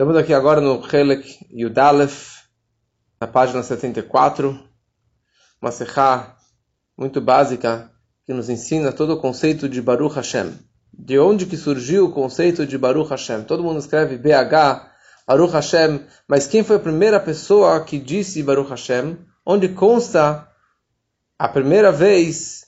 Estamos aqui agora no Helek Yudalef, na página 74, uma serra muito básica que nos ensina todo o conceito de Baruch Hashem. De onde que surgiu o conceito de Baruch Hashem? Todo mundo escreve BH, Baruch Hashem, mas quem foi a primeira pessoa que disse Baruch Hashem? Onde consta a primeira vez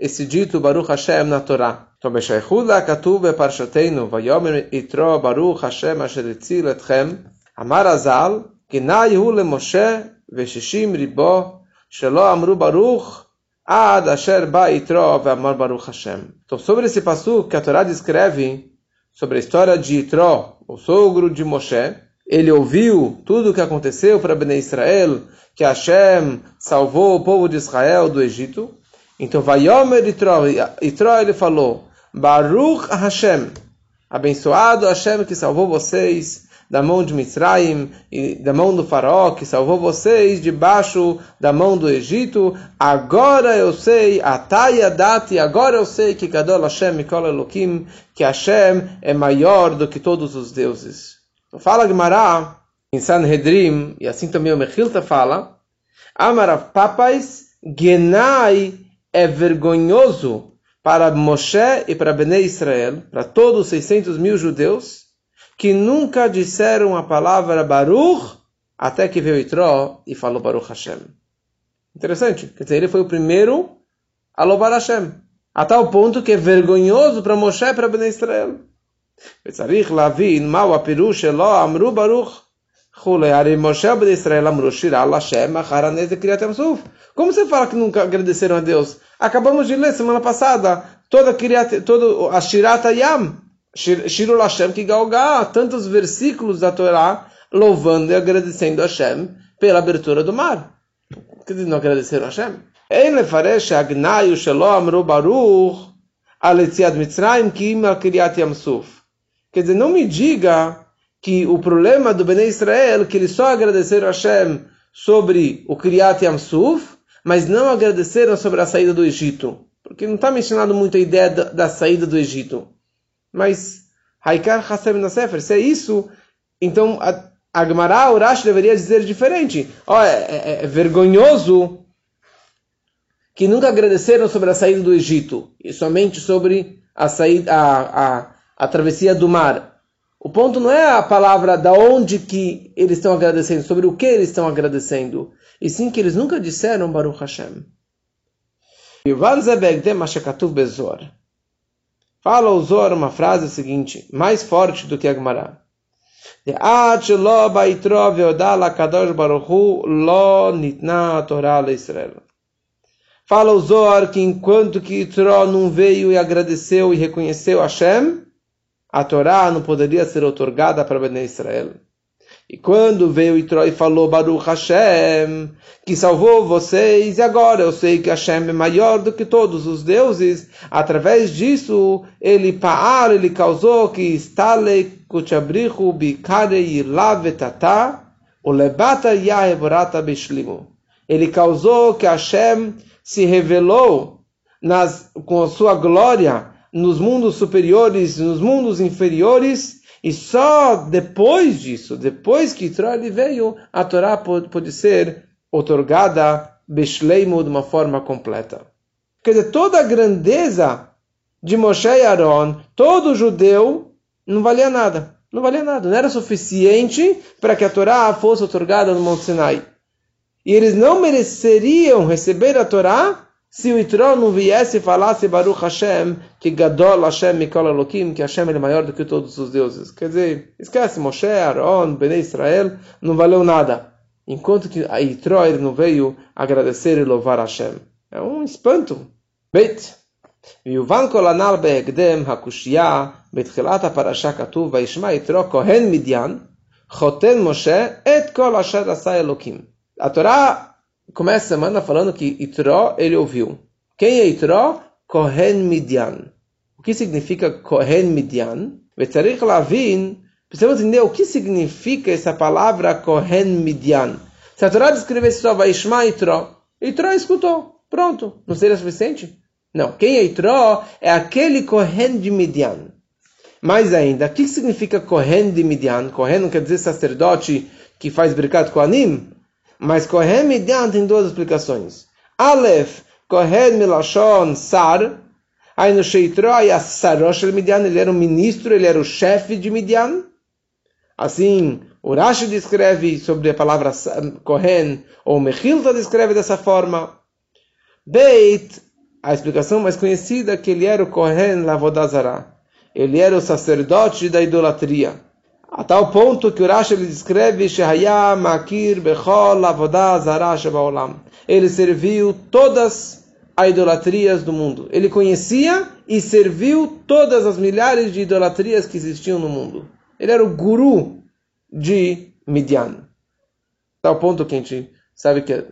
esse dito Baruch Hashem na Torá. Então, Beshaychula katuv beparshateinu, vayomer itro Baruch Hashem asher etzil etchem, amar azal, ginai hu lemoshe veshishim ribo, shelo amru Baruch, ad asher ba itro veamar Baruch Hashem. Então, sobre esse passo que a Torá descreve, sobre a história de Itro, o sogro de Moshe, ele ouviu tudo o que aconteceu para Bnei Israel, que Hashem salvou o povo de Israel do Egito, então, Vayomer Yitro ele falou, Baruch Hashem, abençoado Hashem que salvou vocês da mão de Misraim e da mão do faraó que salvou vocês debaixo da mão do Egito. Agora eu sei, Ataya Dati, agora eu sei que Gadol Hashem Mikol Elohim, que Hashem é maior do que todos os deuses. Fala Gemara em Sanhedrim, e assim também o Mechilta fala, Amarav Papais, Genai é vergonhoso para Moshe e para Bnei Israel, para todos os 600 mil judeus, que nunca disseram a palavra Baruch, até que veio Itró e falou Baruch Hashem. Interessante, quer dizer, ele foi o primeiro a louvar Hashem, a tal ponto que é vergonhoso para Moshe e para Bnei Israel. וצריך להבין מהו הפירוש שלו אמרו ברוך como você fala que nunca agradeceram a Deus? Acabamos de ler semana passada toda, toda a Shirata Yam, Shiru Hashem que galga, tantos versículos da Torá louvando e agradecendo a Hashem pela abertura do mar. Dizer, não agradeceram a Hashem? Ele faresh agnayu shelo amru baruch mitzrayim kim al kiryat yamsuf. Quer dizer, não me diga que o problema do Bnei Israel que eles só agradeceram a Hashem sobre o Kiryat Yamsuf mas não agradeceram sobre a saída do Egito. Porque não está mencionado muito a ideia da, da saída do Egito. Mas, Haikar Hasem Nasefer, se é isso, então a, Urash deveria dizer diferente. Oh, é, é, é, vergonhoso que nunca agradeceram sobre a saída do Egito, e somente sobre a, saída, a, a, a travessia do mar. O ponto não é a palavra da onde que eles estão agradecendo, sobre o que eles estão agradecendo e sim que eles nunca disseram Baruch Hashem. Fala o Zor uma frase seguinte, mais forte do que a Gemara. Fala o Zohar que enquanto que Yitro não veio e agradeceu e reconheceu Hashem, a Torá não poderia ser otorgada para Bnei Israel. E quando veio Itró e falou Baruch Hashem, que salvou vocês, e agora eu sei que Hashem é maior do que todos os deuses, através disso, ele paar, ele causou que estale kuchabrichu bikare ilavetata, o lebata yaheborata bishlimu. Ele causou que Hashem se revelou nas, com a sua glória nos mundos superiores, nos mundos inferiores, e só depois disso, depois que Israel veio, a Torá pode, ser otorgada Beshleimu de uma forma completa. Quer dizer, toda a grandeza de Moshe e Aaron, todo judeu, não valia nada. Não valia nada. Não era suficiente para que a Torá fosse otorgada no Monte Sinai. E eles não mereceriam receber a Torá se o Itró não viesse e falasse Baruch Hashem, que Gadol Hashem Mikol Elohim, que Hashem é maior do que todos os deuses. Quer dizer, esquece Moshe, Aaron, Bnei Israel, não valeu nada. Enquanto que a Itró ele não veio agradecer e louvar Hashem. É um espanto. Beit. ויובן כל הנ"ל בהקדם הקושייה בתחילת הפרשה כתוב וישמע יתרו כהן מדיין חותן משה את כל אשר עשה אלוקים. התורה começa a semana falando que Itró ele ouviu. Quem é Itró? Kohen Midian. O que significa Kohen Midian? Vetzarich Lavin. Precisamos entender o que significa essa palavra Kohen Midian. Se a Torá descrevesse só Vaishma Itró, Itró escutou. Pronto. Não seria suficiente? Não. Quem é Itró é aquele Kohen de Midian. Mais ainda, o que significa Kohen de Midian? Kohen não quer dizer sacerdote que faz brincado com Anim? Mas Kohen Midian tem duas explicações. Aleph, Kohen Milashon Sar, aí no Sheitroi Sarosh Midian, ele era o ministro, ele era o chefe de Midian. Assim, o Rashi descreve sobre a palavra Kohen, ou Mechilta descreve dessa forma. Beit, a explicação mais conhecida é que ele era o Kohen Lavodazara. Ele era o sacerdote da idolatria. A tal ponto que o Rashi ele descreve Makir Bechol Shebaolam. Ele serviu todas as idolatrias do mundo. Ele conhecia e serviu todas as milhares de idolatrias que existiam no mundo. Ele era o guru de Midian. Tal ponto que a gente sabe que é,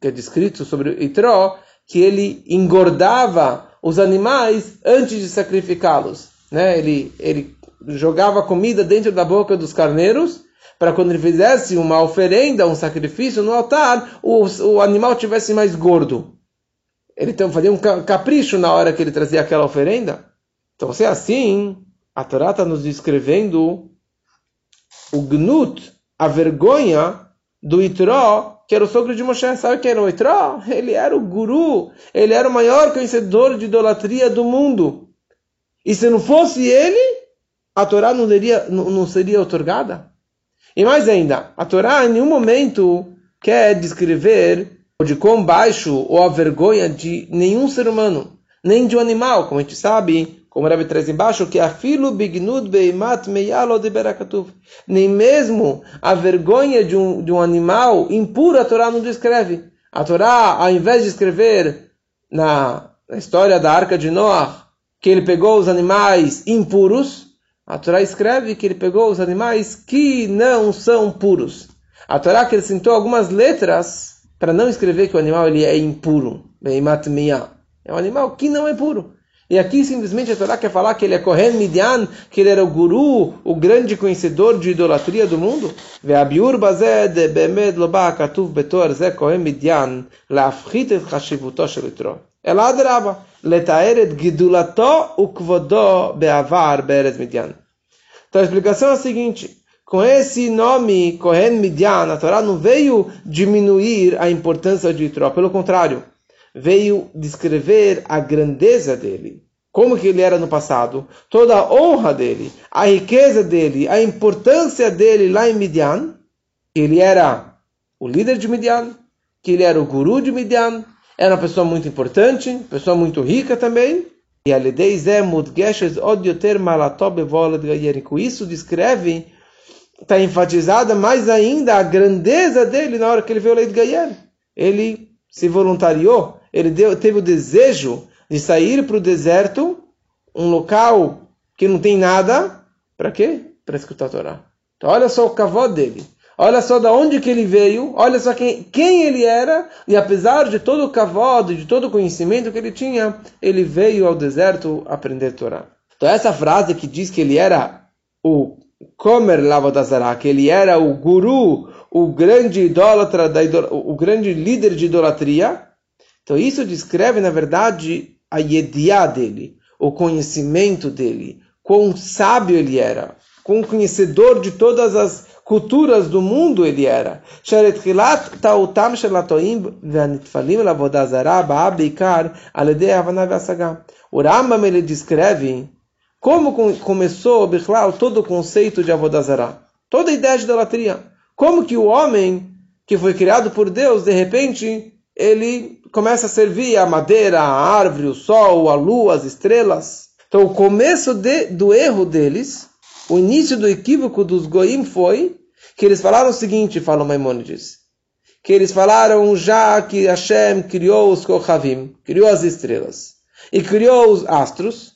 que é descrito sobre Itró, que ele engordava os animais antes de sacrificá-los. Né? Ele, ele jogava comida dentro da boca dos carneiros para quando ele fizesse uma oferenda, um sacrifício no altar, o, o animal tivesse mais gordo. Ele então fazia um capricho na hora que ele trazia aquela oferenda. Então, se é assim, a Torá está nos descrevendo o gnut, a vergonha do Itró, que era o sogro de Moshe. Sabe quem era o Itró? Ele era o guru, ele era o maior conhecedor de idolatria do mundo. E se não fosse ele, a Torá não, seria, não, seria otorgada. E mais ainda, a Torá em nenhum momento quer descrever de quão baixo ou a vergonha de nenhum ser humano, nem de um animal, como a gente sabe, como o Rebbe traz embaixo, que afilo bignud beimat meyalo de. Nem mesmo a vergonha de um, de um animal impuro a Torá não descreve. A Torá, ao invés de escrever na, na história da arca de Noah, que ele pegou os animais impuros, a Torá escreve que ele pegou os animais que não são puros. A Torá acrescentou algumas letras para não escrever que o animal ele é impuro. É um animal que não é puro. E aqui simplesmente a Torá quer falar que ele é Kohen Midian, que ele era o guru, o grande conhecedor de idolatria do mundo. Ve'abiur bemed loba katuv betor ze Kohen Midian ela adraba. Letaeret gidulato ukvodó beavar beeret midian. Então a explicação é a seguinte. Com esse nome, Kohen Midian, a Torá não veio diminuir a importância de Itró. Pelo contrário, veio descrever a grandeza dele. Como que ele era no passado, toda a honra dele, a riqueza dele, a importância dele lá em Midian, que ele era o líder de Midian, que ele era o guru de Midian, era uma pessoa muito importante, pessoa muito rica também, e com isso descreve, está enfatizada mais ainda a grandeza dele na hora que ele veio o Leit Gayer. Ele se voluntariou ele deu, teve o desejo de sair para o deserto, um local que não tem nada, para quê? Para escutar a Torá. Então, olha só o cavó dele. Olha só da onde que ele veio, olha só quem, quem ele era, e apesar de todo o cavalo, de todo o conhecimento que ele tinha, ele veio ao deserto aprender Torá. Então essa frase que diz que ele era o Komer Lavodazara, que ele era o guru, o grande idólatra, da o grande líder de idolatria, então isso descreve, na verdade, a yediá dele, o conhecimento dele, quão sábio ele era, quão conhecedor de todas as culturas do mundo ele era. O Rambam ele descreve como começou todo o conceito de Avodazara, toda a ideia de idolatria. Como que o homem que foi criado por Deus, de repente, ele começa a servir a madeira, a árvore, o sol, a lua, as estrelas. Então, o começo de, do erro deles, o início do equívoco dos goim foi que eles falaram o seguinte, fala Maimonides, que eles falaram já que Hashem criou os Kochavim, criou as estrelas, e criou os astros,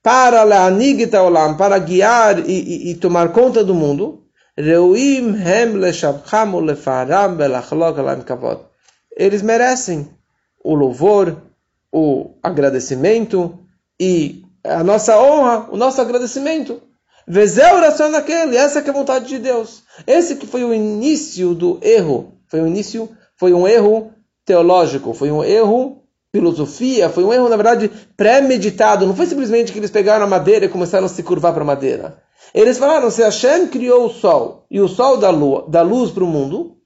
para olam, para guiar e, e, e, tomar conta do mundo, Reuim hem kavod. Eles merecem o louvor, o agradecimento e a nossa honra, o nosso agradecimento. Vezé oração naquele, essa que é a vontade de Deus. Esse que foi o início do erro, foi o início, foi um erro teológico, foi um erro filosofia, foi um erro, na verdade, pré-meditado. Não foi simplesmente que eles pegaram a madeira e começaram a se curvar para a madeira. Eles falaram, se Hashem criou o sol e o sol dá, lua, dá luz para o mundo,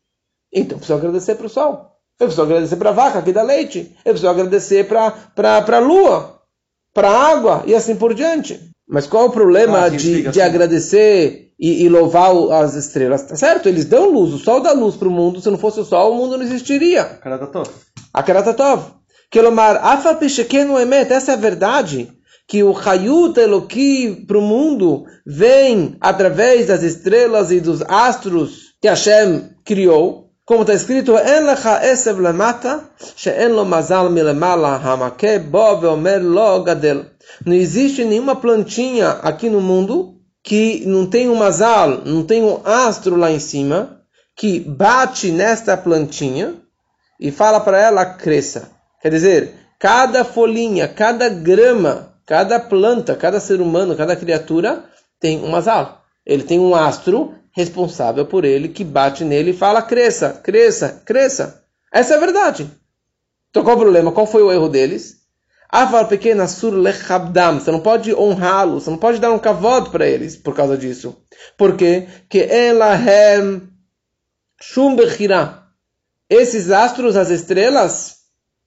então preciso agradecer para o sol. Eu preciso agradecer para a vaca que dá leite. Eu preciso agradecer para a lua, para a água e assim por diante. Mas qual é o problema ah, de, de assim. e, e, louvar as estrelas? Tá certo? Eles dão luz. O sol dá luz para o mundo. Se não fosse o sol, o mundo não existiria. A Karatatov. Kelomar, Afa Peshekenu Emet. Essa é a verdade. Que o Hayut Eloki para o mundo vem através das estrelas e dos astros que Hashem criou. Como está escrito, Não existe nenhuma plantinha aqui no mundo que não tem um mazal, não tem um astro lá em cima, que bate nesta plantinha e fala para ela cresça. Quer dizer, cada folhinha, cada grama, cada planta, cada ser humano, cada criatura tem um mazal. Ele tem um astro responsável por ele, que bate nele e fala: cresça, cresça, cresça. Essa é a verdade. Então qual o problema? Qual foi o erro deles? Avar pequena sur lechabdam. Você não pode honrá-los, você não pode dar um cavalo para eles por causa disso. Por quê? Que elahem shum bechira. Esses astros, as estrelas,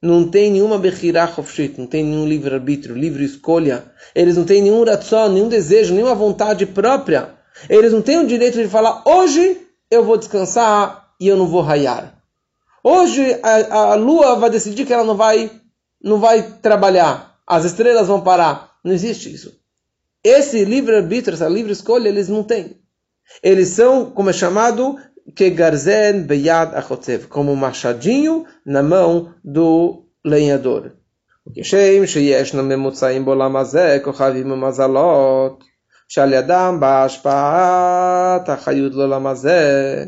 não tem nenhuma bechira chofshit, não tem nenhum livre-arbítrio, livre escolha. Eles não têm nenhum ratzon, nenhum desejo, nenhuma vontade própria. Eles não têm o direito de falar, hoje eu vou descansar e eu não vou raiar. Hoje a, a lua vai decidir que ela não vai, não vai trabalhar. As estrelas vão parar. Não existe isso. Esse livre-arbítrio, essa livre escolha, eles não têm. Eles são, como é chamado, Kegarzen Beyad Achotzev, como um machadinho na mão do lenhador. כשם שישנו ממוצעים בעולם הזה כוכבים ומזלות שעל ידם באה השפעת החיות לעולם הזה.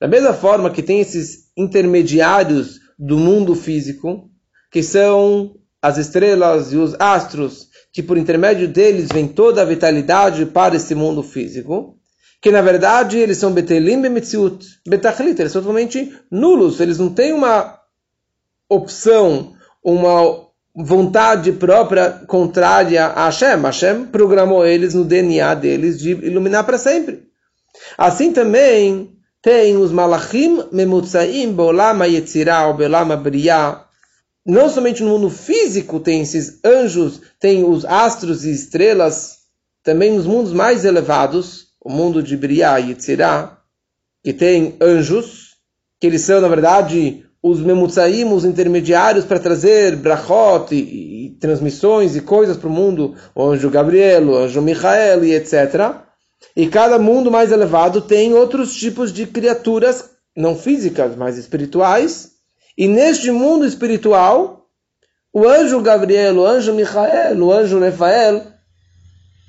Da mesma forma que tem esses intermediários do mundo físico, que são as estrelas e os astros, que por intermédio deles vem toda a vitalidade para esse mundo físico, que na verdade eles são betelim bemetziut, betachlit, eles são totalmente nulos, eles não têm uma opção, uma vontade própria contrária a Hashem. Hashem programou eles no DNA deles de iluminar para sempre. Assim também tem os malachim memutzaim beolama yetzirah beolama briyah. Não somente no mundo físico tem esses anjos, tem os astros e estrelas, também nos mundos mais elevados, o mundo de Briah e Yetzirah, que tem anjos, que eles são, na verdade, os memutzaim, os intermediários para trazer brachot e, e, transmissões e coisas para o mundo, o anjo Gabriel, o anjo Michael e etc. E cada mundo mais elevado tem outros tipos de criaturas, não físicas, mas espirituais. E neste mundo espiritual, o anjo Gabriel, o anjo Michael, o anjo Rafael,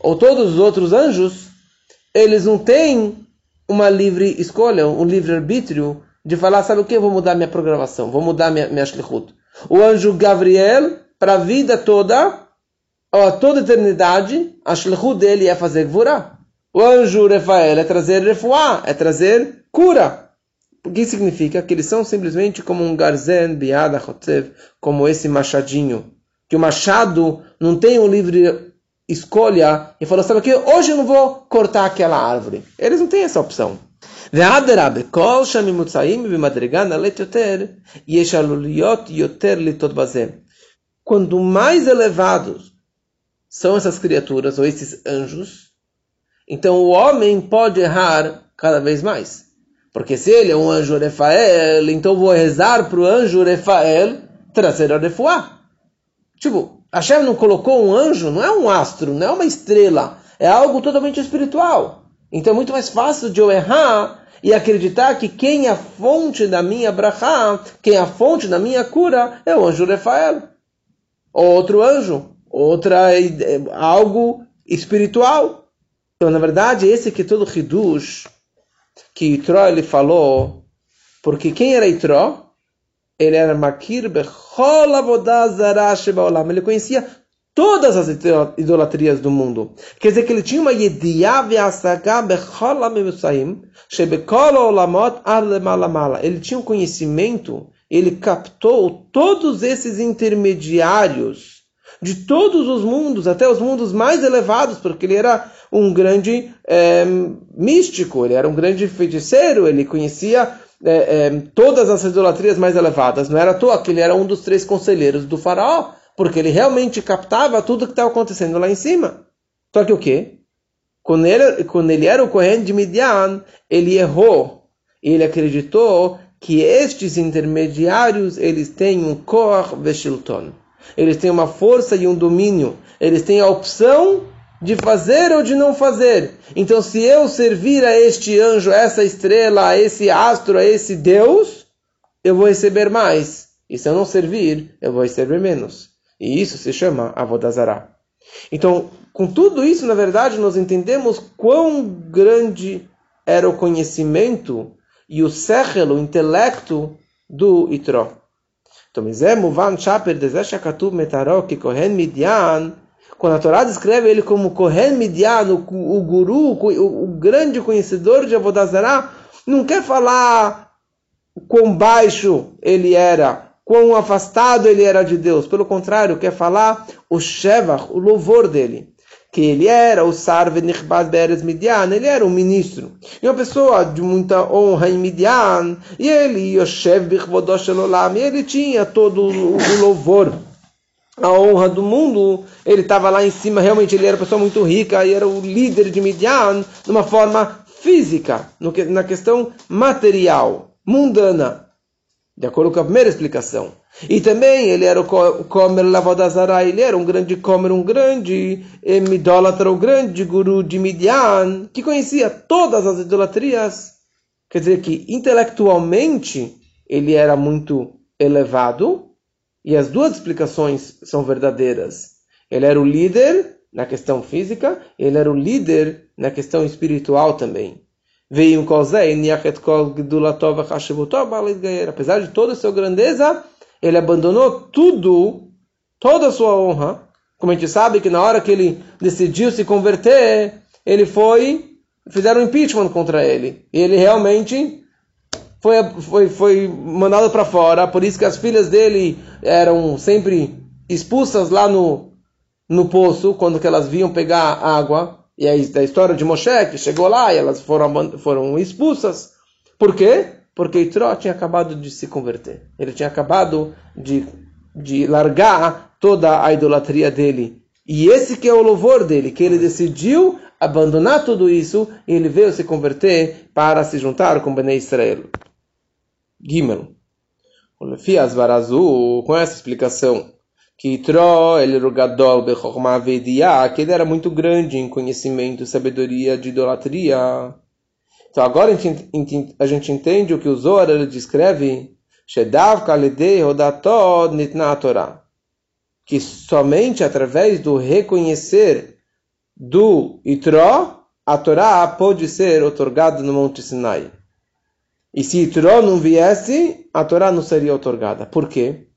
ou todos os outros anjos, eles não têm uma livre escolha, um livre arbítrio de falar, sabe o que? Vou mudar minha programação, vou mudar minha, minha shlichut. O anjo Gabriel, para a vida toda, ou a toda a eternidade, a shlichut dele é fazer gvura. O anjo Rafael é trazer refuá, é trazer cura. O que significa? Que eles são simplesmente como um garzen, biada, chotzev, como esse machadinho. Que o machado não tem um livre escolha e falou, sabe o que? Hoje eu não vou cortar aquela árvore. Eles não têm essa opção. ואדרבה, כל שהממוצעים במדרגה נעלית יותר, יש עלוליות יותר לטעות בזה. Quanto mais elevados são essas criaturas, ou esses anjos, então o homem pode errar cada vez mais. Porque se ele é um anjo Rafael, então vou rezar para o anjo Rafael trazer a refuá. Tipo, Hashem não colocou um anjo, não é um astro, não é uma estrela, é algo totalmente espiritual. Então é muito mais fácil de eu errar e acreditar que quem é a fonte da minha brachá, quem é a fonte da minha cura, é o anjo Rafael. Outro anjo, outra algo espiritual. Então, na verdade, esse que todo Hidush que Itró ele falou, porque quem era Itró? Ele era Makir Bechol Avodazara. Ele conhecia todas as idolatrias do mundo. Quer dizer que ele tinha uma Ele tinha um conhecimento ele captou todos esses intermediários de todos os mundos, até os mundos mais elevados, porque ele era um grande é, místico, ele era um grande feiticeiro, ele conhecia é, é, todas as idolatrias mais elevadas. Não era à toa que ele era um dos três conselheiros do faraó, porque ele realmente captava tudo que estava acontecendo lá em cima. Só que o quê? Quando ele, quando ele era o Kohen de Midian, ele errou. Ele acreditou que estes intermediários eles têm um Koach Veshilton. Eles têm uma força e um domínio. Eles têm a opção de fazer ou de não fazer. Então, se eu servir a este anjo, a essa estrela, a esse astro, a esse Deus, eu vou receber mais. E se eu não servir, eu vou receber menos. E isso se chama Avodazará. Então, com tudo isso, na verdade, nós entendemos quão grande era o conhecimento e o sechel, o intelecto do Itró. Então, Muvan Chaper que Kohen Midian quando a Torá descreve ele como Kohen Midian, o, o guru, o, o, grande conhecedor de Avodazará, não quer falar quão baixo ele era, quão afastado ele era de Deus. Pelo contrário, quer falar o Shevach, o louvor dele. Que ele era o Sarve Nichbad Beres Midian, ele era um ministro. E uma pessoa de muita honra em Midian, e ele, Yoshev Bichvodosh Elolam, ele tinha todo o louvor. A honra do mundo, ele estava lá em cima, realmente ele era uma pessoa muito rica. E era o líder de Midian de uma forma física, no que, na questão material, mundana, de acordo com a primeira explicação. E também ele era o Comer Lavodazara, ele era um grande Comer, um grande idólatra, um grande guru de Midian, que conhecia todas as idolatrias. Quer dizer que intelectualmente ele era muito elevado, e as duas explicações são verdadeiras. Ele era o líder na questão física, ele era o líder na questão espiritual também. Apesar de toda a sua grandeza, ele abandonou tudo, toda a sua honra. Como a gente sabe que na hora que ele decidiu se converter, ele foi, fizeram um impeachment contra ele. E ele realmente foi, foi, foi mandado para fora, por isso que as filhas dele eram sempre expulsas lá no, no poço, quando elas vinham pegar água. E aí, da história de Moshe, que chegou lá e elas foram, foram expulsas. Por quê? Porque Itró tinha acabado de se converter. Ele tinha acabado de, de largar toda a idolatria dele. E esse que é o louvor dele, que ele decidiu abandonar tudo isso e ele veio se converter para se juntar com Bnei Israel. Gimel. Lefi Asvarazu, com essa explicação, que Tro, Gadol Bechokma Vediá, que ele era muito grande em conhecimento, sabedoria de idolatria. Então agora a gente, entende o que o Zohar ele descreve, Shedav Kaledei Rodatod Nitna Torah, que somente através do reconhecer do Itró, a Torá pode ser otorgada no Monte Sinai. E se Torá não viesse, a Torá não seria otorgada. Por quê?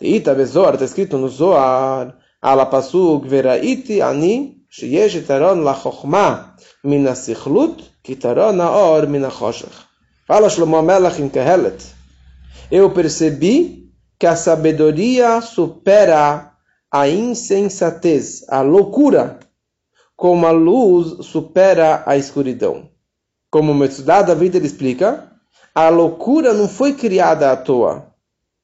Eita, Bezor, está escrito no Zoar, ala pasuk veraiti ani sheyesh taron la chokhma min asikhlut ki taron aor min achoshech. Fala Shlomo Melach em Kehelet. Eu percebi que a sabedoria supera a insensatez, a loucura, como a luz supera a escuridão. Como o Metsudá da vida ele explica, a loucura não foi criada à toa.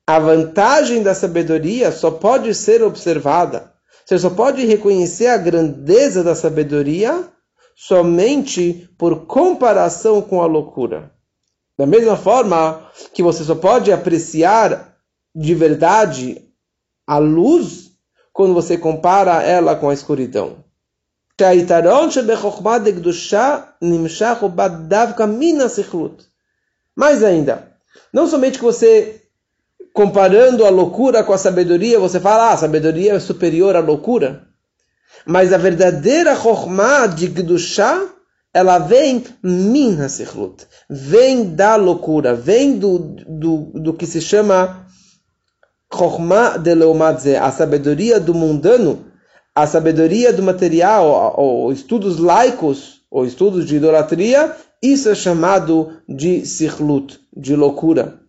A vantagem da sabedoria só pode ser observada. Você só pode reconhecer a grandeza da sabedoria somente por comparação com a loucura. Da mesma forma que você só pode apreciar de verdade a luz quando você compara ela com a escuridão. Mais ainda, não somente que você, comparando a loucura com a sabedoria, você fala, ah, a sabedoria é superior à loucura. Mas a verdadeira Chokhmah de Gdushá, ela vem min hasichlut, vem da loucura, vem do, do, do que se chama Chokhmah de Leumadze, a sabedoria do mundano, a sabedoria do material, ou estudos laicos, ou estudos de idolatria, isso é chamado de sikhlut, de loucura.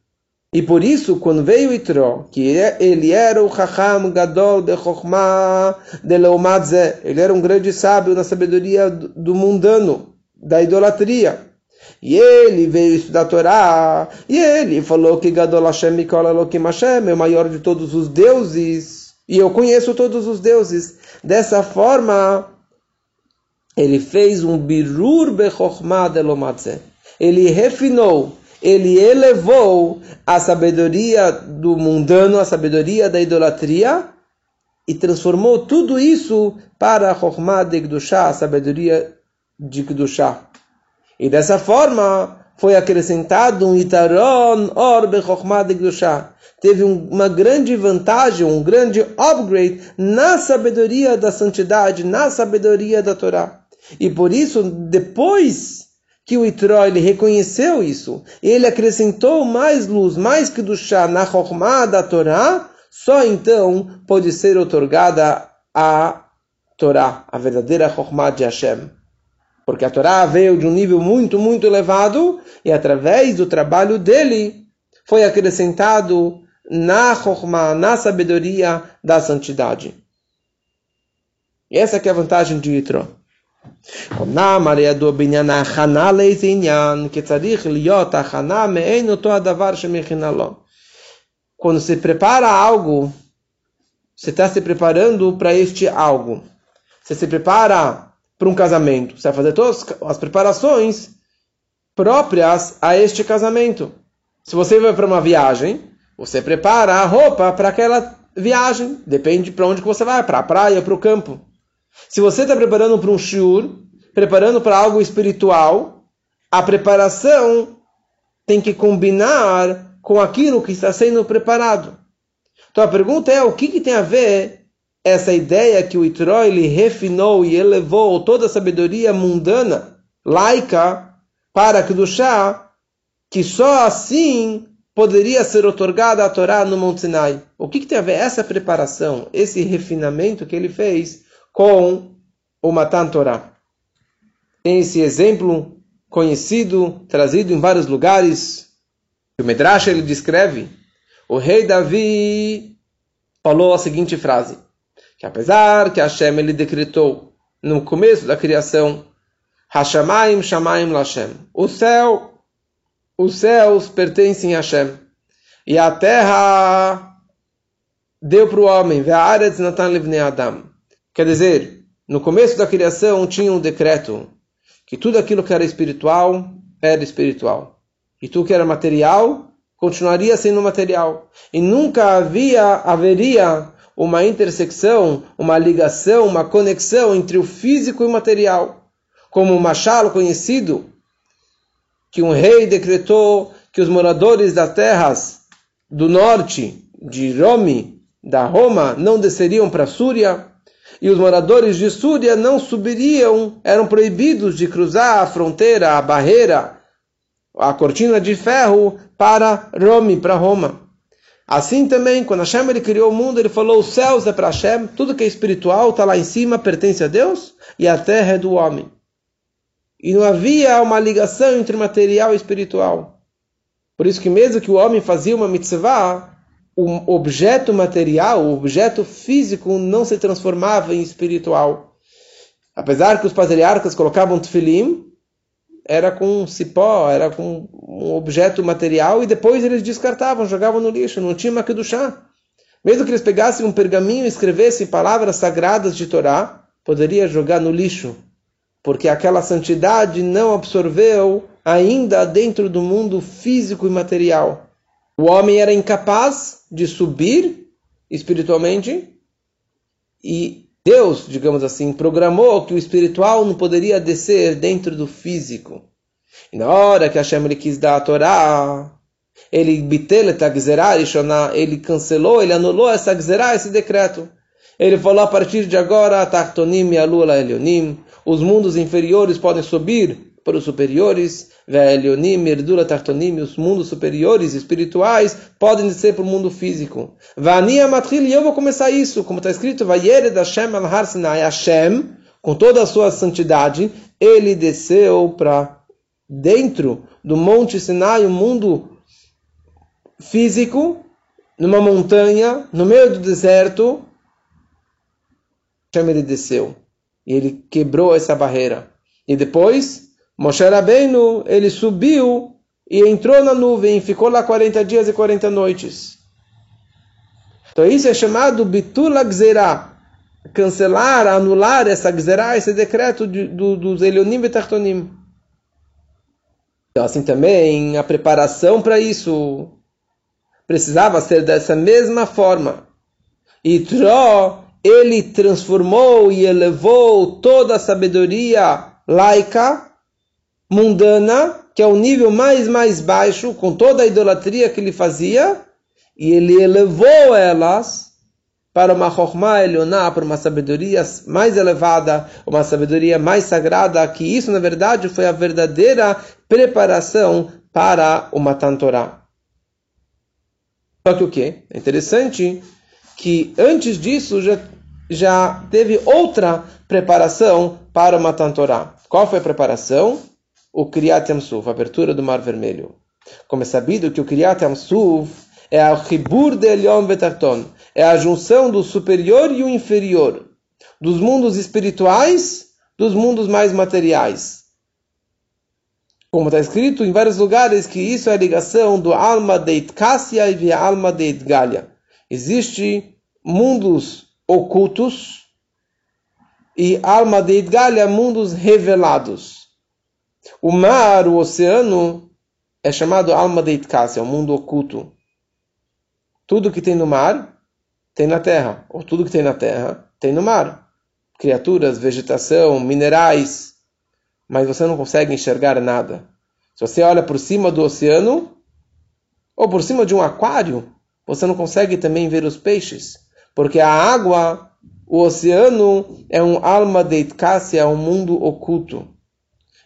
E por isso, quando veio Itro, que ele era o Chacham Gadol de Chokhmah de Leumadze, ele era um grande sábio na sabedoria do mundano, da idolatria. E ele veio estudar a Torá, e ele falou que Gadol Hashem Mikol Elohim Hashem é o maior de todos os deuses, e eu conheço todos os deuses. Dessa forma, ele fez um birur bechokhmah de Lomadze. Ele refinou ele elevou a sabedoria do mundano, a sabedoria da idolatria, e transformou tudo isso para a Chokhmah de Gdushá, a sabedoria de Gdushá. E dessa forma foi acrescentado um Itaron Or Bechokhmah de Gdushá. Teve uma grande vantagem, um grande upgrade na sabedoria da santidade, na sabedoria da Torá. E por isso, depois que o Itró ele reconheceu isso, ele acrescentou mais luz, mais que do chá na Chokhmah da Torá, só então pode ser otorgada a Torá, a verdadeira Chokhmah de Hashem. Porque a Torá veio de um nível muito, muito elevado e através do trabalho dele foi acrescentado na Chokhmah, na sabedoria da santidade. E essa é a vantagem de Itró. אמנם הרי ידוע בעניין ההכנה לאיזה עניין, כי צריך להיות הכנה מעין אותו הדבר שמכינה לו. Quando se prepara algo, você está se preparando para este algo. Você se prepara para um casamento. Você vai fazer todas as preparações próprias a este casamento. Se você vai para uma viagem, você prepara a roupa para aquela viagem. Depende para onde que você vai, para a praia, para o campo. Se você está preparando para um shiur, preparando para algo espiritual, a preparação tem que combinar com aquilo que está sendo preparado. Então a pergunta é, o que, que tem a ver essa ideia que o Itró ele refinou e elevou toda a sabedoria mundana, laica, para chá, que só assim poderia ser otorgada a Torá no Monte Sinai. O que, que tem a ver essa preparação, esse refinamento que ele fez com o Matan Torah. Tem esse exemplo conhecido, trazido em vários lugares. O Medrash ele descreve. O rei Davi falou a seguinte frase: que apesar que Hashem ele decretou no começo da criação, Hashamayim Shamayim Lashem, o céu, os céus pertencem a Hashem e a terra deu para o homem, Ve'aretz Natan Livnei Adam. Quer dizer, no começo da criação tinha um decreto que tudo aquilo que era espiritual era espiritual. E tudo que era material continuaria sendo material. E nunca havia, haveria uma intersecção, uma ligação, uma conexão entre o físico e o material. Como o Machalo conhecido, que um rei decretou que os moradores das terras do norte de Rome, da Roma, não desceriam para Súria e os moradores de Súria não subiriam, eram proibidos de cruzar a fronteira, a barreira, a cortina de ferro para Rome, para Roma. Assim também, quando Hashem ele criou o mundo, ele falou: os céus é para Hashem, tudo que é espiritual está lá em cima, pertence a Deus, e a terra é do homem. E não havia uma ligação entre material e espiritual. Por isso que mesmo que o homem fazia uma mitzvah, o objeto material, o objeto físico não se transformava em espiritual. Apesar que os patriarcas colocavam tefilim, era com cipó, era com um objeto material e depois eles descartavam, jogavam no lixo, não tinha chá. Mesmo que eles pegassem um pergaminho e escrevessem palavras sagradas de Torá, poderia jogar no lixo, porque aquela santidade não absorveu ainda dentro do mundo físico e material. O homem era incapaz de subir espiritualmente e Deus, digamos assim, programou que o espiritual não poderia descer dentro do físico. E na hora que Hashem ele quis dar a Torá, ele ele cancelou, ele anulou essa gzerá, esse decreto. Ele falou a partir de agora, e os mundos inferiores podem subir para os superiores, Ve'elionim, Merdula Tartonim, os mundos superiores espirituais podem descer para o mundo físico. Va'ania Matril, e eu vou começar isso, como está escrito, Vayered Hashem al Har Sinai, Hashem, com toda a sua santidade, ele desceu para dentro do Monte Sinai, o mundo físico, numa montanha, no meio do deserto, Hashem ele desceu. E ele quebrou essa barreira. E depois, Moshe Rabbeinu, ele subiu e entrou na nuvem ficou lá 40 dias e 40 noites. Então isso é chamado Bitula Gzerah. Cancelar, anular essa Gzerah, esse decreto de, do, dos Elionim e Tartonim. Então assim também, a preparação para isso precisava ser dessa mesma forma. E Tró, ele transformou e elevou toda a sabedoria laica, mundana, que é o nível mais mais baixo, com toda a idolatria que ele fazia, e ele elevou elas para uma Chokhmah Elioná, para uma sabedoria mais elevada, uma sabedoria mais sagrada, que isso, na verdade, foi a verdadeira preparação para o Matan Torah. Só que o que? É interessante que antes disso já, já teve outra preparação para o Matan Torah. Qual foi a preparação? O Kriyat Yamsuf, a abertura do Mar Vermelho. Como é sabido que o Kriyat Yamsuf é o Ribur de Elion Betarton, é a junção do superior e o inferior, dos mundos espirituais, dos mundos mais materiais. Como está escrito em vários lugares que isso é a ligação do alma de Itkassia e a alma de Itgalia. Existem mundos ocultos e alma de Itgalia, mundos revelados. O mar, o oceano, é chamado alma de Itkassia, o mundo oculto. Tudo que tem no mar tem na terra, ou tudo que tem na terra tem no mar. Criaturas, vegetação, minerais, mas você não consegue enxergar nada. Se você olha por cima do oceano, ou por cima de um aquário, você não consegue também ver os peixes, porque a água, o oceano, é um alma de Itkassia, é um mundo oculto.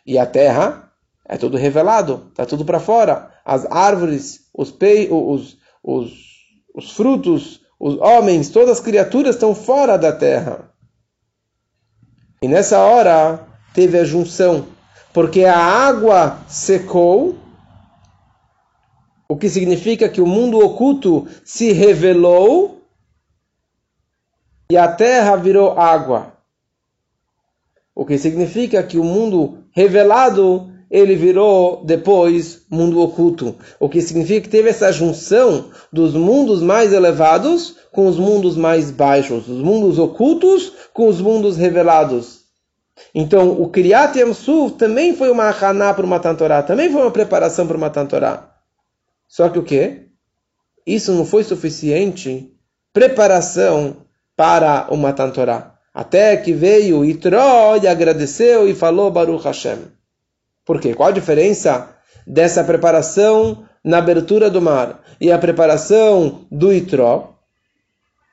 E a terra é tudo revelado, está tudo para fora. As árvores, os, peixes, os, os os frutos, os homens, todas as criaturas estão fora da terra. E nessa hora teve a junção, porque a água secou, o que significa que o mundo oculto se revelou e a terra virou água. O que significa que o mundo revelado ele virou depois mundo oculto. O que significa que teve essa junção dos mundos mais elevados com os mundos mais baixos, os mundos ocultos com os mundos revelados. Então, o Kriyat Yamsuf também foi uma Haná para o Matan Torah, também foi uma preparação para o Matan Torah. Só que o que? Isso não foi suficiente preparação para o Matan Torah. Até que veio Itró e agradeceu e falou Baruch Hashem. Por quê? Qual a diferença dessa preparação na abertura do mar e a preparação do Itró?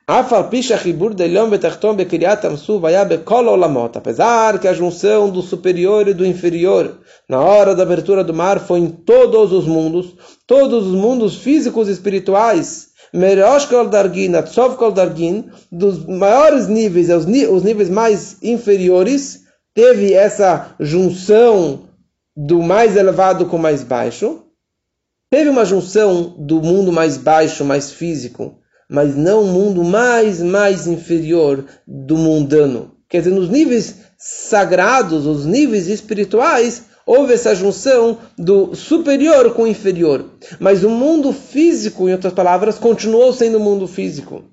Apesar que a junção do superior e do inferior na hora da abertura do mar foi em todos os mundos, todos os mundos físicos e espirituais, dos maiores níveis, os níveis mais inferiores, teve essa junção do mais elevado com o mais baixo. Teve uma junção do mundo mais baixo, mais físico, mas não o mundo mais, mais inferior do mundano. Quer dizer, nos níveis sagrados, os níveis espirituais, houve essa junção do superior com o inferior. Mas o mundo físico, em outras palavras, continuou sendo o mundo físico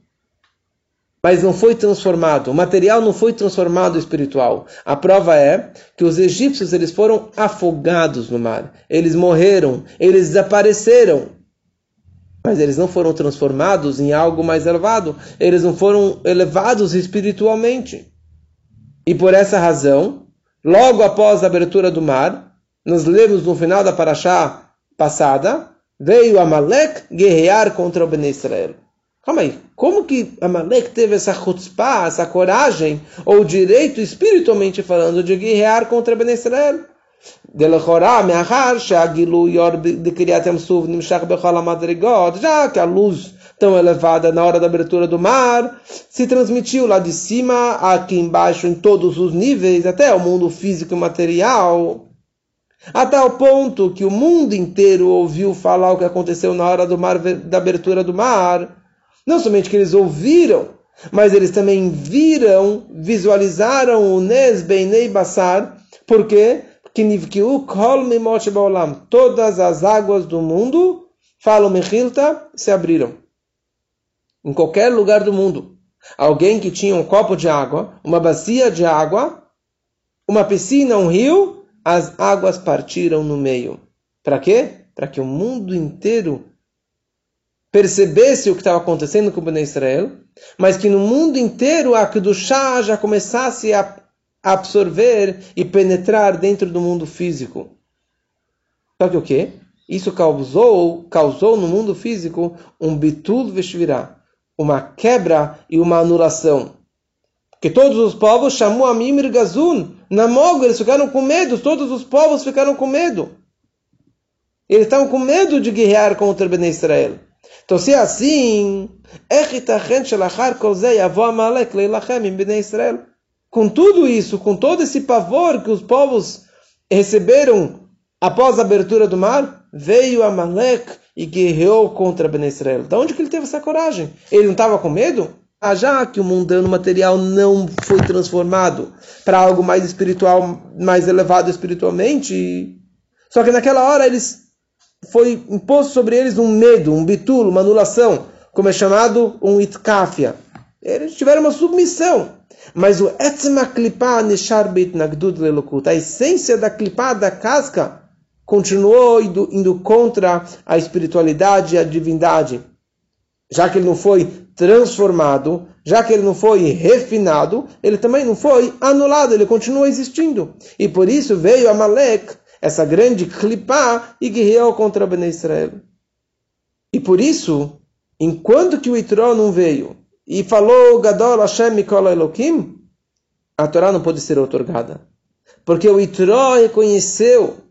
mas não foi transformado. O material não foi transformado espiritual. A prova é que os egípcios eles foram afogados no mar. Eles morreram, eles desapareceram. Mas eles não foram transformados em algo mais elevado. Eles não foram elevados espiritualmente. E por essa razão, logo após a abertura do mar, nós lemos no final da paraxá passada, veio Amalek guerrear contra o Ben Israel. Calma aí, como que Amalek teve essa chutzpah, essa coragem, ou direito espiritualmente falando, de guerrear contra Ben Israel? já que a luz tão elevada na hora da abertura do mar se transmitiu lá de cima aqui embaixo em todos os níveis até o mundo físico e material A tal ponto que o mundo inteiro ouviu falar o que aconteceu na hora do mar, da abertura do mar. Não somente que eles ouviram, mas eles também viram, visualizaram o Nes Beinei quê? Porque todas as águas do mundo, falam Mechilta, se abriram. Em qualquer lugar do mundo. Alguém que tinha um copo de água, uma bacia de água, uma piscina, um rio, as águas partiram no meio. Para quê? Para que o mundo inteiro percebesse o que estava acontecendo com o Bnei Israel, mas que no mundo inteiro a Kedushá já começasse a absorver e penetrar dentro do mundo físico. Só que o quê? Isso causou, causou no mundo físico um bitul veshvirá, uma quebra e uma anulação. Que todos os povos chamou a Mimir Gazun, Namog, eles ficaram com medo, todos os povos ficaram com medo. Eles estavam com medo de guerrear contra Ben Israel. Então, se é assim, com tudo isso, com todo esse pavor que os povos receberam após a abertura do mar, veio Amalek e guerreou contra Ben Israel. De onde que ele teve essa coragem? Ele não estava com medo? Ah, já que o mundano material não foi transformado para algo mais espiritual, mais elevado espiritualmente, só que naquela hora eles foi imposto sobre eles um medo, um bitulo, uma anulação, como é chamado um itkafia. Eles tiveram uma submissão. Mas o etzma klipa nishar bit nagdud lelokut, a essência da klipa, da casca, continuou indo, indo contra a espiritualidade e a divindade. Já que ele não foi transformado, já que ele não foi refinado, ele também não foi anulado, ele continua existindo. E por isso veio Amalek essa grande clipá e guerreou contra Ben Israel. E por isso, enquanto que o Itró não veio e falou Gadol Hashem Mikol Elohim, a Torá não pode ser otorgada. Porque o Itró reconheceu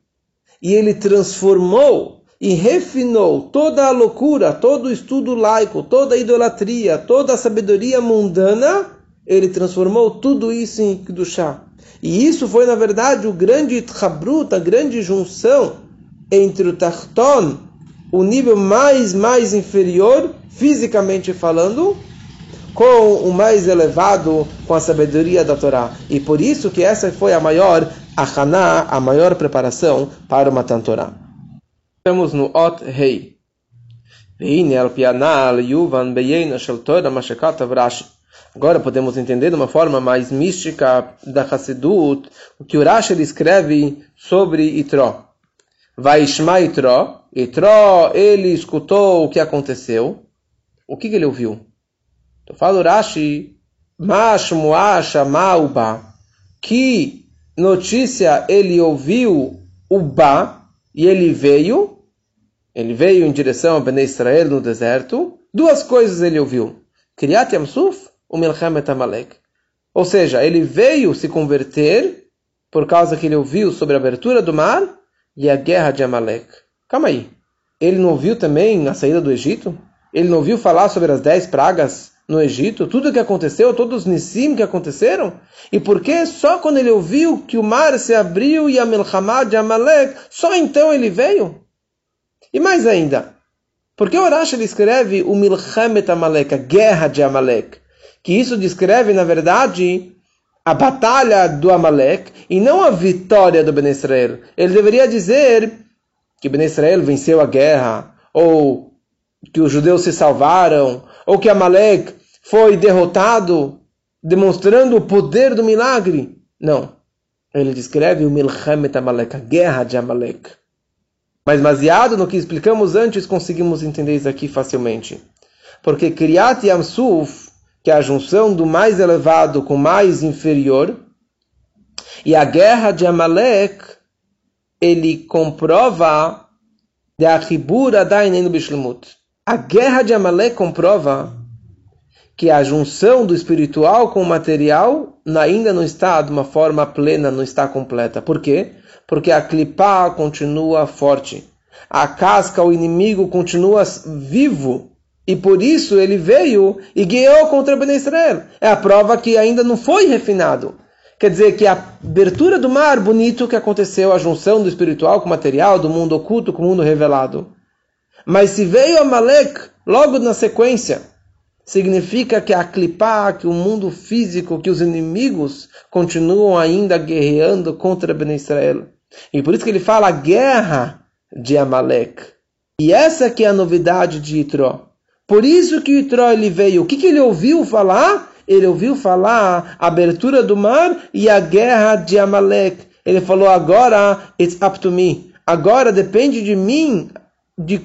e ele transformou e refinou toda a loucura, todo o estudo laico, toda a idolatria, toda a sabedoria mundana, ele transformou tudo isso em Kedushá. E isso foi, na verdade, o grande Tchabrut, a grande junção entre o Tarton, o nível mais, mais inferior, fisicamente falando, com o mais elevado, com a sabedoria da Torá. E por isso que essa foi a maior a Haná, a maior preparação para o Matan Torah. Estamos no Ot Rei. Agora podemos entender de uma forma mais mística da Hassidut o que o Rashi escreve sobre Itró. Vai Shema Itró. Itró, ele escutou o que aconteceu. O que, que ele ouviu? Então fala o Rashi, Mashmuasha Mauba, que notícia ele ouviu o Ba e ele veio. Ele veio em direção a Bnei Israel no deserto. Duas coisas ele ouviu. Kriyat Yamsuf o Milchemet Amalek. Ou seja, ele veio se converter por causa que ele ouviu sobre a abertura do mar e a guerra de Amalek. Calma aí. Ele não ouviu também a saída do Egito? Ele não ouviu falar sobre as dez pragas no Egito? Tudo o que aconteceu, todos os Nissim que aconteceram? E por que só quando ele ouviu que o mar se abriu e a Milchamá de Amalek, só então ele veio? E mais ainda, por que Orash ele escreve o Milchemet Amalek, a guerra de Amalek? que isso descreve, na verdade, a batalha do Amalek e não a vitória do Ben Israel. Ele deveria dizer que Ben Israel venceu a guerra, ou que os judeus se salvaram, ou que Amalek foi derrotado, demonstrando o poder do milagre. Não. Ele descreve o Milchemet Amalek, a guerra de Amalek. Mas baseado no que explicamos antes, conseguimos entender isso aqui facilmente. Porque Kriyat Yamsuf que é a junção do mais elevado com o mais inferior. E a guerra de Amalek, ele comprova de Achibura Dainen Bishlemut. A guerra de Amalek comprova que a junção do espiritual com o material ainda não está de uma forma plena, não está completa. Por quê? Porque a clipá continua forte. A casca, o inimigo, continua vivo e por isso ele veio e guiou contra Ben Israel. É a prova que ainda não foi refinado. Quer dizer que a abertura do mar bonito que aconteceu, a junção do espiritual com o material, do mundo oculto com o mundo revelado. Mas se veio Amalek logo na sequência, significa que a clipá, que o mundo físico, que os inimigos continuam ainda guerreando contra Ben Israel. E por isso que ele fala a guerra de Amalek. E essa que é a novidade de Itró. Por isso que Itró ele veio. O que, que ele ouviu falar? Ele ouviu falar a abertura do mar e a guerra de Amalek. Ele falou agora it's up to me. Agora depende de mim de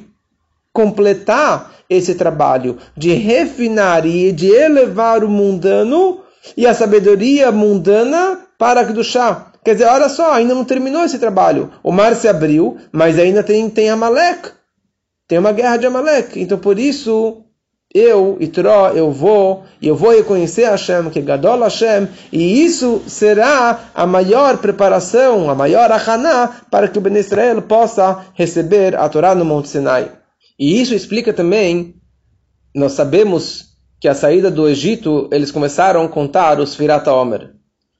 completar esse trabalho, de refinar e de elevar o mundano e a sabedoria mundana para do chá. Quer dizer, olha só, ainda não terminou esse trabalho. O mar se abriu, mas ainda tem, tem Amalek. Tem uma guerra de Amalek. Então, por isso, eu, Itró, eu vou, e eu vou reconhecer Hashem, que é Gadol Hashem, e isso será a maior preparação, a maior achaná, para que o Ben Israel possa receber a Torá no Monte Sinai. E isso explica também, nós sabemos que a saída do Egito, eles começaram a contar os Firata Omer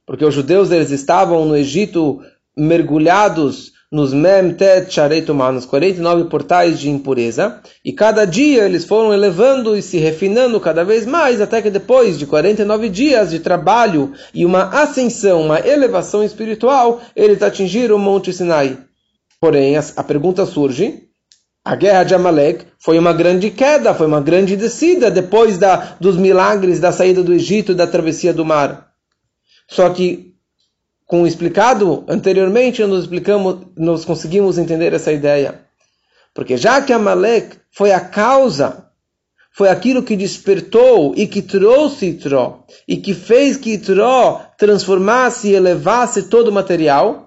porque os judeus eles estavam no Egito mergulhados nos Mem, Tet, Sharet, nos 49 portais de impureza, e cada dia eles foram elevando e se refinando cada vez mais, até que depois de 49 dias de trabalho e uma ascensão, uma elevação espiritual, eles atingiram o Monte Sinai. Porém, a pergunta surge, a guerra de Amalek foi uma grande queda, foi uma grande descida depois da, dos milagres da saída do Egito e da travessia do mar. Só que, com explicado anteriormente, nós explicamos, nós conseguimos entender essa ideia. Porque já que Amalek foi a causa, foi aquilo que despertou e que trouxe Itró, e que fez que Itró transformasse e elevasse todo o material,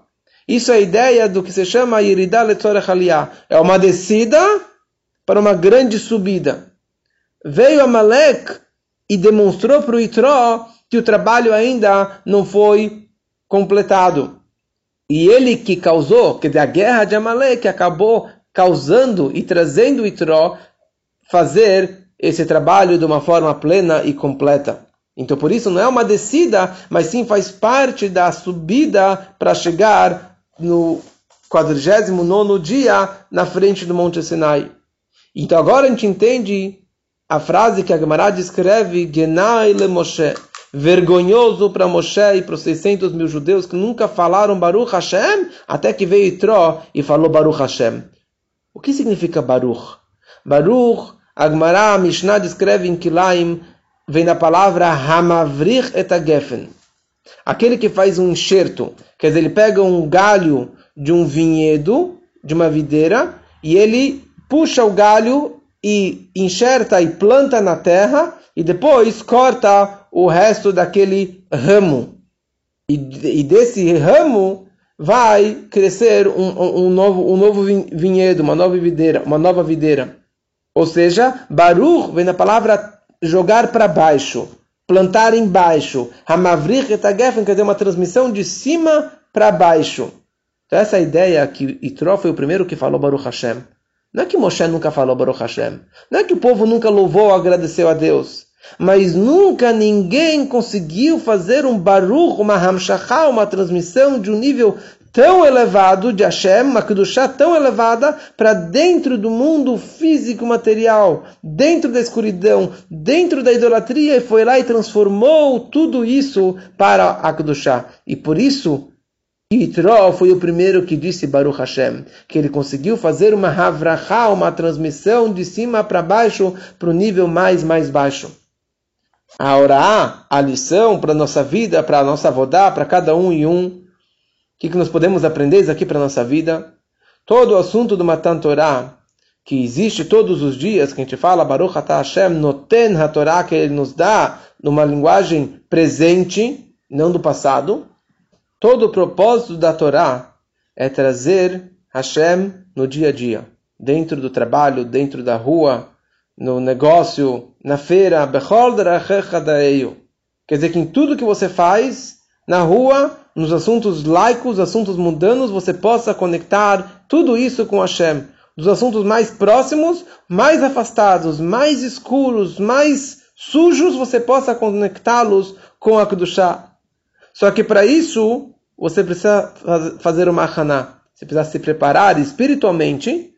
isso é a ideia do que se chama Yeridah Letzorech Aliyah. É uma descida para uma grande subida. Veio Amalek e demonstrou para o Itró que o trabalho ainda não foi completado. E ele que causou, quer dizer, a guerra de Amalek acabou causando e trazendo Itró fazer esse trabalho de uma forma plena e completa. Então, por isso, não é uma descida, mas sim faz parte da subida para chegar no 49 dia na frente do Monte Sinai. Então, agora a gente entende a frase que a Gemara descreve, Genai le Moshe vergonhoso para Moshe e para os 600 mil judeus que nunca falaram Baruch Hashem, até que veio Itró e falou Baruch Hashem. O que significa Baruch? Baruch, Agmará, Mishnah descreve em Kilaim, vem da palavra Hamavrich et. Aquele que faz um enxerto, quer dizer, ele pega um galho de um vinhedo, de uma videira, e ele puxa o galho e enxerta e planta na terra, e depois corta o resto daquele ramo. E, e desse ramo vai crescer um, um, novo, um novo vinhedo, uma nova videira, uma nova videira. Ou seja, Baruch vem da palavra jogar para baixo, plantar embaixo. Hamavrich etagefen, quer dizer, uma transmissão de cima para baixo. Então essa ideia que Itró foi o primeiro que falou Baruch Hashem. Não é que Moshe nunca falou Baruch Hashem. Não é que o povo nunca louvou ou agradeceu a Deus mas nunca ninguém conseguiu fazer um baruch, uma hamshachá, uma transmissão de um nível tão elevado de Hashem, uma kedushá tão elevada, para dentro do mundo físico material, dentro da escuridão, dentro da idolatria, e foi lá e transformou tudo isso para a kedushá. E por isso, Yitro foi o primeiro que disse Baruch Hashem, que ele conseguiu fazer uma havrachá, uma transmissão de cima para baixo, para o nível mais, mais baixo a orá, a lição para a nossa vida, para a nossa vodá, para cada um e um. O que, que nós podemos aprender isso aqui para a nossa vida? Todo o assunto do Matan Torah, que existe todos os dias, que a gente fala, Baruch Atah Hashem, Noten HaTorah, que ele nos dá numa linguagem presente, não do passado. Todo o propósito da Torá é trazer Hashem no dia a dia, dentro do trabalho, dentro da rua, no negócio, na feira, quer dizer que em tudo que você faz, na rua, nos assuntos laicos, assuntos mundanos, você possa conectar tudo isso com Hashem. Dos assuntos mais próximos, mais afastados, mais escuros, mais sujos, você possa conectá-los com a Kedushá. Só que para isso, você precisa fazer uma haná. Você precisa se preparar espiritualmente.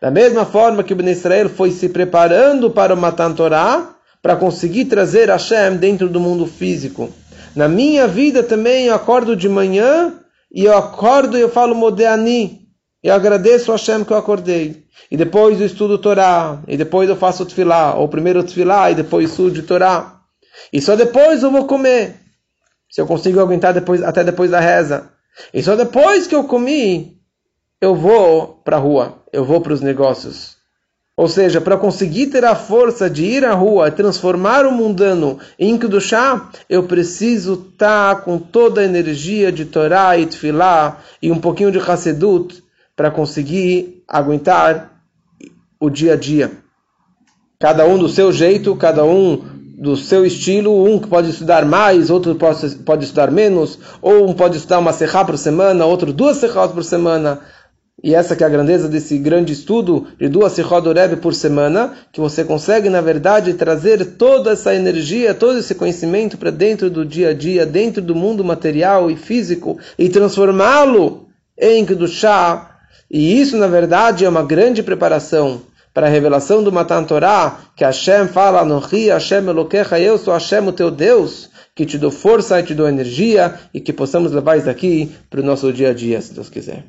Da mesma forma que o Ben Israel foi se preparando para o Matan Torah, para conseguir trazer Hashem dentro do mundo físico. Na minha vida também eu acordo de manhã e eu acordo e eu falo Modeani. Eu agradeço a Hashem que eu acordei. E depois eu estudo Torá. E depois eu faço Tfilá. Ou primeiro Tfilá e depois estudo Torá. E só depois eu vou comer. Se eu consigo aguentar depois, até depois da reza. E só depois que eu comi, eu vou para a rua. Eu vou para os negócios. Ou seja, para conseguir ter a força de ir à rua e transformar o mundano em Kedushá, eu preciso estar tá com toda a energia de Torá e Tfilá e um pouquinho de Hassedut para conseguir aguentar o dia a dia. Cada um do seu jeito, cada um do seu estilo, um que pode estudar mais, outro pode, pode estudar menos, ou um pode estudar uma serra por semana, outro duas serras por semana. E essa que é a grandeza desse grande estudo de duas Sichot Rebbe por semana, que você consegue, na verdade, trazer toda essa energia, todo esse conhecimento para dentro do dia a dia, dentro do mundo material e físico, e transformá-lo em Kedushá. E isso, na verdade, é uma grande preparação para a revelação do Matan Torah, que Hashem fala, Anohi, Hashem Elokecha, eu sou Hashem, o teu Deus, que te dou força e te dou energia, e que possamos levar isso daqui para o nosso dia a dia, se Deus quiser.